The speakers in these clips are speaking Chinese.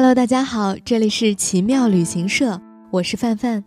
Hello，大家好，这里是奇妙旅行社，我是范范。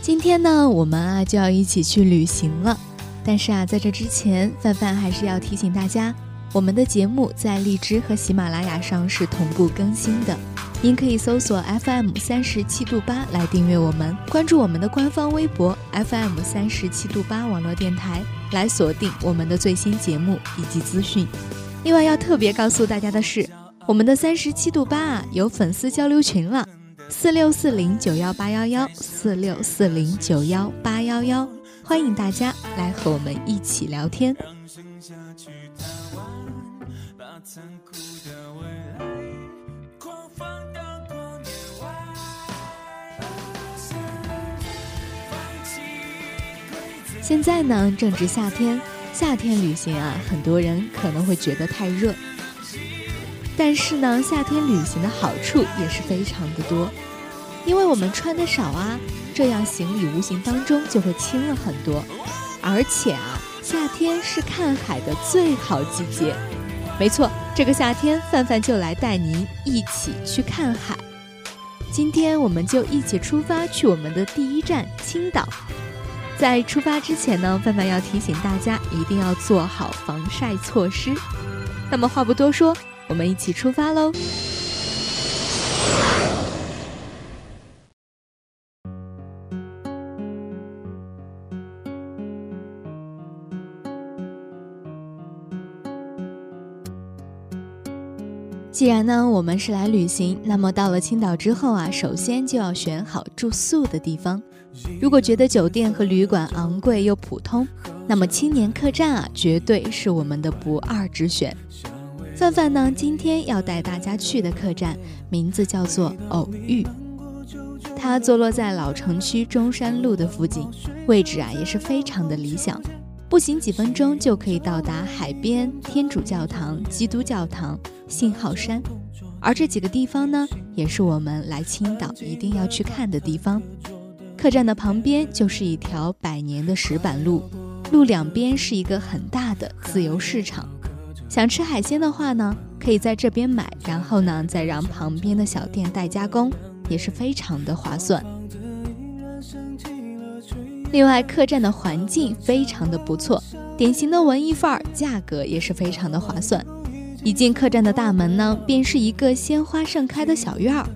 今天呢，我们啊就要一起去旅行了。但是啊，在这之前，范范还是要提醒大家，我们的节目在荔枝和喜马拉雅上是同步更新的。您可以搜索 FM 三十七度八来订阅我们，关注我们的官方微博 FM 三十七度八网络电台，来锁定我们的最新节目以及资讯。另外要特别告诉大家的是，我们的三十七度八啊有粉丝交流群了，四六四零九幺八幺幺四六四零九幺八幺幺，欢迎大家来和我们一起聊天。现在呢正值夏天。夏天旅行啊，很多人可能会觉得太热，但是呢，夏天旅行的好处也是非常的多，因为我们穿的少啊，这样行李无形当中就会轻了很多，而且啊，夏天是看海的最好季节，没错，这个夏天范范就来带您一起去看海，今天我们就一起出发去我们的第一站青岛。在出发之前呢，范范要提醒大家一定要做好防晒措施。那么话不多说，我们一起出发喽！既然呢我们是来旅行，那么到了青岛之后啊，首先就要选好住宿的地方。如果觉得酒店和旅馆昂贵又普通，那么青年客栈啊，绝对是我们的不二之选。范范呢，今天要带大家去的客栈名字叫做偶遇，它坐落在老城区中山路的附近，位置啊也是非常的理想，步行几分钟就可以到达海边、天主教堂、基督教堂、信号山，而这几个地方呢，也是我们来青岛一定要去看的地方。客栈的旁边就是一条百年的石板路，路两边是一个很大的自由市场。想吃海鲜的话呢，可以在这边买，然后呢再让旁边的小店代加工，也是非常的划算。另外，客栈的环境非常的不错，典型的文艺范儿，价格也是非常的划算。一进客栈的大门呢，便是一个鲜花盛开的小院儿。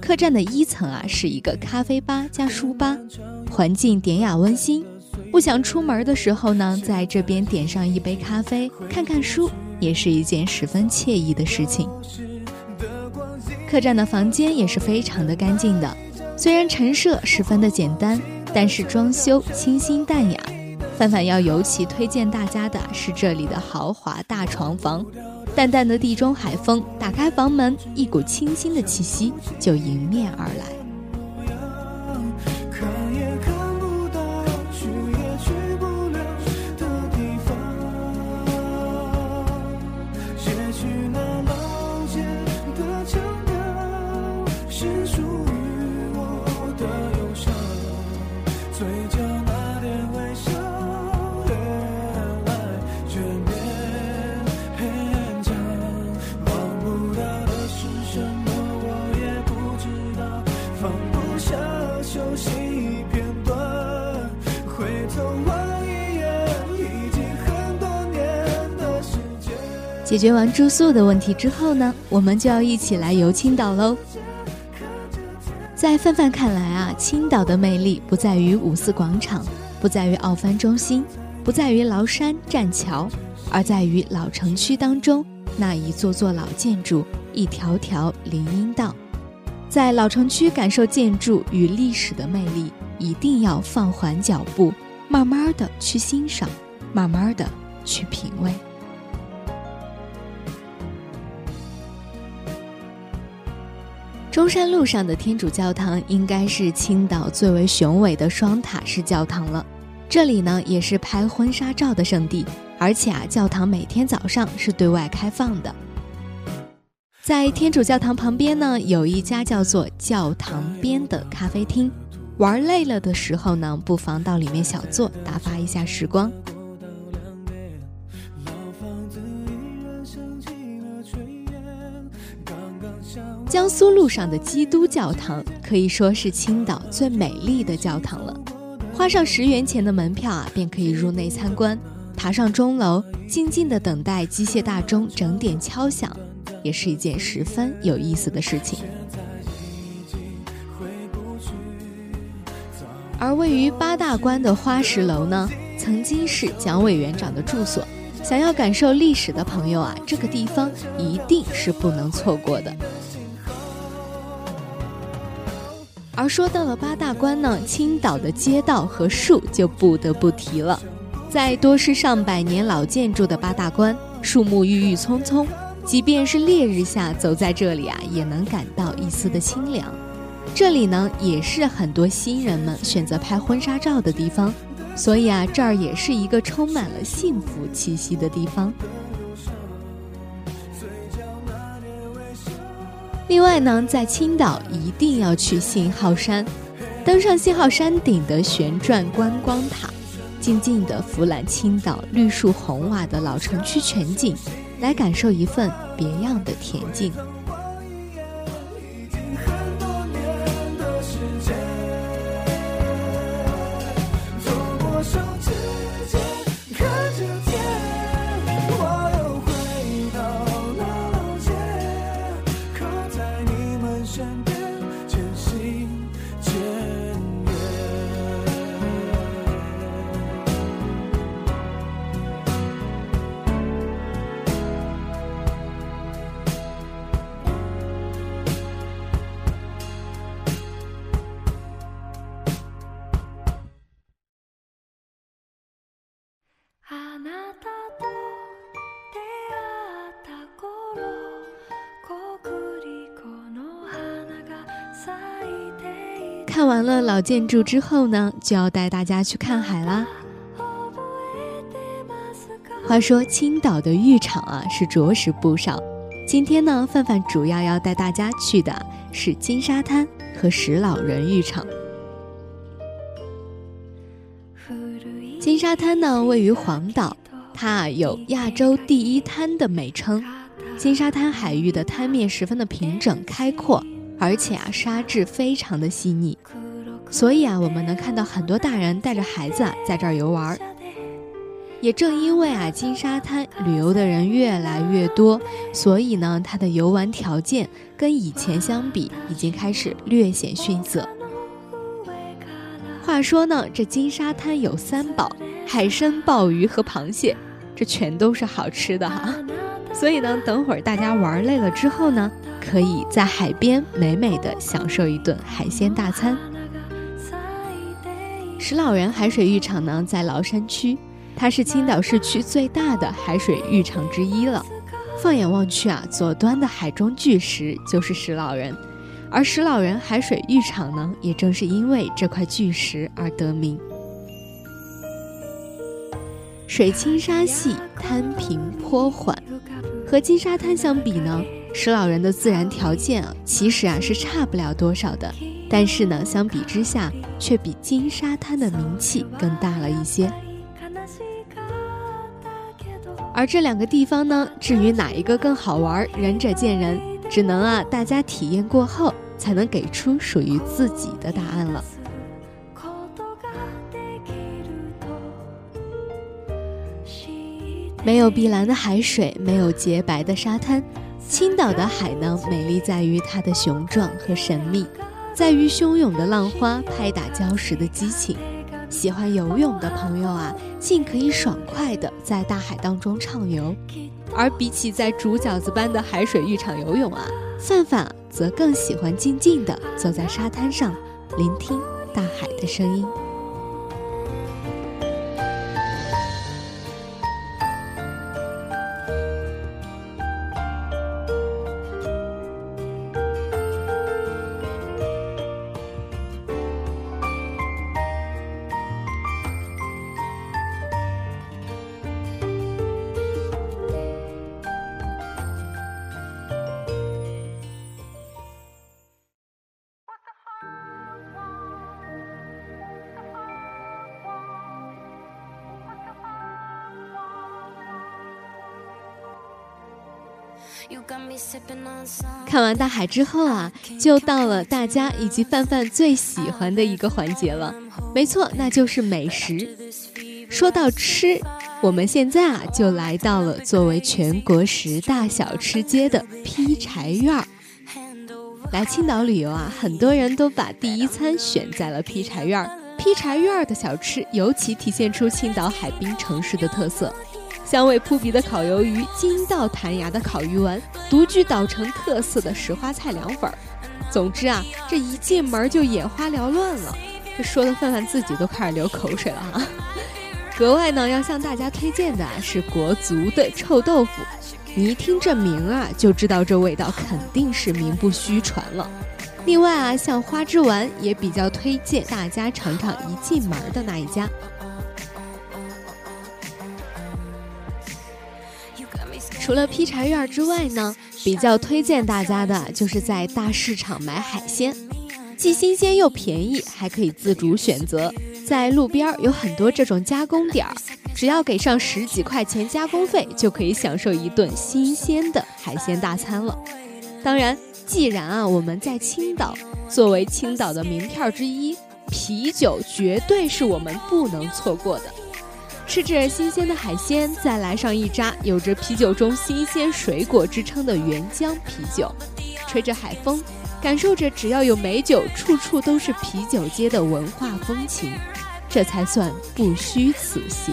客栈的一层啊，是一个咖啡吧加书吧，环境典雅温馨。不想出门的时候呢，在这边点上一杯咖啡，看看书，也是一件十分惬意的事情。客栈的房间也是非常的干净的，虽然陈设十分的简单，但是装修清新淡雅。范范要尤其推荐大家的是这里的豪华大床房，淡淡的地中海风，打开房门，一股清新的气息就迎面而来。解决完住宿的问题之后呢，我们就要一起来游青岛喽。在范范看来啊，青岛的魅力不在于五四广场，不在于奥帆中心，不在于崂山栈桥，而在于老城区当中那一座座老建筑，一条条林荫道。在老城区感受建筑与历史的魅力，一定要放缓脚步，慢慢的去欣赏，慢慢的去品味。中山路上的天主教堂应该是青岛最为雄伟的双塔式教堂了。这里呢也是拍婚纱照的圣地，而且啊，教堂每天早上是对外开放的。在天主教堂旁边呢，有一家叫做“教堂边”的咖啡厅。玩累了的时候呢，不妨到里面小坐，打发一下时光。江苏路上的基督教堂可以说是青岛最美丽的教堂了。花上十元钱的门票啊，便可以入内参观，爬上钟楼，静静的等待机械大钟整点敲响，也是一件十分有意思的事情。而位于八大关的花石楼呢，曾经是蒋委员长的住所。想要感受历史的朋友啊，这个地方一定是不能错过的。而说到了八大关呢，青岛的街道和树就不得不提了。在多是上百年老建筑的八大关，树木郁郁葱葱，即便是烈日下走在这里啊，也能感到一丝的清凉。这里呢，也是很多新人们选择拍婚纱照的地方，所以啊，这儿也是一个充满了幸福气息的地方。另外呢，在青岛一定要去信号山，登上信号山顶的旋转观光塔，静静的俯览青岛绿树红瓦的老城区全景，来感受一份别样的恬静。看完了老建筑之后呢，就要带大家去看海啦。话说青岛的浴场啊是着实不少，今天呢，范范主要要带大家去的是金沙滩和石老人浴场。金沙滩呢位于黄岛，它有亚洲第一滩的美称。金沙滩海域的滩面十分的平整开阔。而且啊，沙质非常的细腻，所以啊，我们能看到很多大人带着孩子啊在这儿游玩。也正因为啊，金沙滩旅游的人越来越多，所以呢，它的游玩条件跟以前相比，已经开始略显逊色。说呢，这金沙滩有三宝：海参、鲍鱼和螃蟹，这全都是好吃的哈。所以呢，等会儿大家玩累了之后呢，可以在海边美美的享受一顿海鲜大餐。石老人海水浴场呢，在崂山区，它是青岛市区最大的海水浴场之一了。放眼望去啊，左端的海中巨石就是石老人，而石老人海水浴场呢，也正是因为这块巨石而得名。水清沙细，滩平坡缓，和金沙滩相比呢，石老人的自然条件啊，其实啊是差不了多少的。但是呢，相比之下，却比金沙滩的名气更大了一些。而这两个地方呢，至于哪一个更好玩，仁者见仁，只能啊大家体验过后，才能给出属于自己的答案了。没有碧蓝的海水，没有洁白的沙滩，青岛的海呢，美丽在于它的雄壮和神秘。在于汹涌的浪花拍打礁石的激情，喜欢游泳的朋友啊，尽可以爽快的在大海当中畅游；而比起在煮饺子般的海水浴场游泳啊，范范则更喜欢静静的坐在沙滩上，聆听大海的声音。看完大海之后啊，就到了大家以及范范最喜欢的一个环节了。没错，那就是美食。说到吃，我们现在啊就来到了作为全国十大小吃街的劈柴院儿。来青岛旅游啊，很多人都把第一餐选在了劈柴院儿。劈柴院儿的小吃尤其体现出青岛海滨城市的特色。香味扑鼻的烤鱿鱼，筋道弹牙的烤鱼丸，独具岛城特色的石花菜凉粉儿。总之啊，这一进门就眼花缭乱了，这说的范范自己都开始流口水了哈。格外呢，要向大家推荐的是国足的臭豆腐，你一听这名啊，就知道这味道肯定是名不虚传了。另外啊，像花枝丸也比较推荐大家尝尝一进门的那一家。除了劈柴院之外呢，比较推荐大家的就是在大市场买海鲜，既新鲜又便宜，还可以自主选择。在路边有很多这种加工点儿，只要给上十几块钱加工费，就可以享受一顿新鲜的海鲜大餐了。当然，既然啊我们在青岛，作为青岛的名片之一，啤酒绝对是我们不能错过的。吃着新鲜的海鲜，再来上一扎有着啤酒中新鲜水果之称的原浆啤酒，吹着海风，感受着只要有美酒，处处都是啤酒街的文化风情，这才算不虚此行。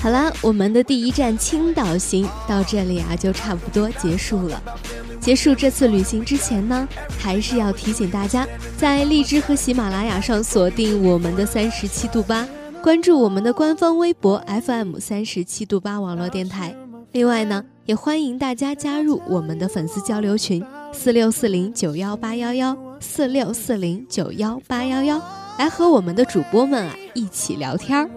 好啦，我们的第一站青岛行到这里啊，就差不多结束了。结束这次旅行之前呢，还是要提醒大家，在荔枝和喜马拉雅上锁定我们的三十七度八，关注我们的官方微博 FM 三十七度八网络电台。另外呢，也欢迎大家加入我们的粉丝交流群四六四零九幺八幺幺四六四零九幺八幺幺，来和我们的主播们啊一起聊天儿。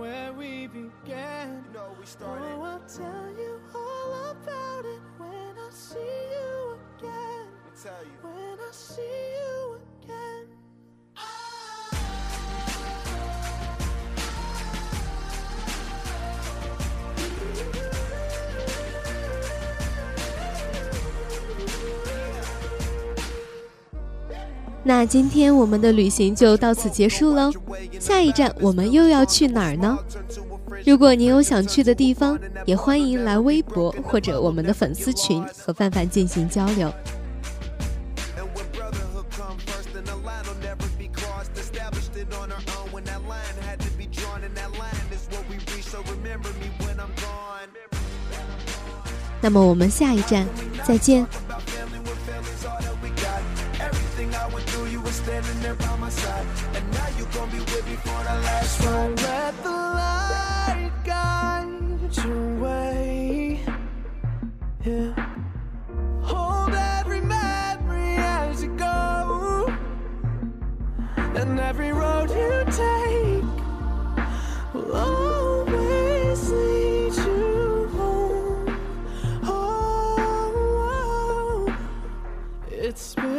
那今天我们的旅行就到此结束喽，下一站我们又要去哪儿呢？如果您有想去的地方，也欢迎来微博或者我们的粉丝群和范范进行交流。那么我们下一站再见。By my side. And now you're gonna be with me for the last ride. Let the light guide your way. Yeah. Hold every memory as you go. And every road you take will always lead you home. Oh, oh, oh. it's been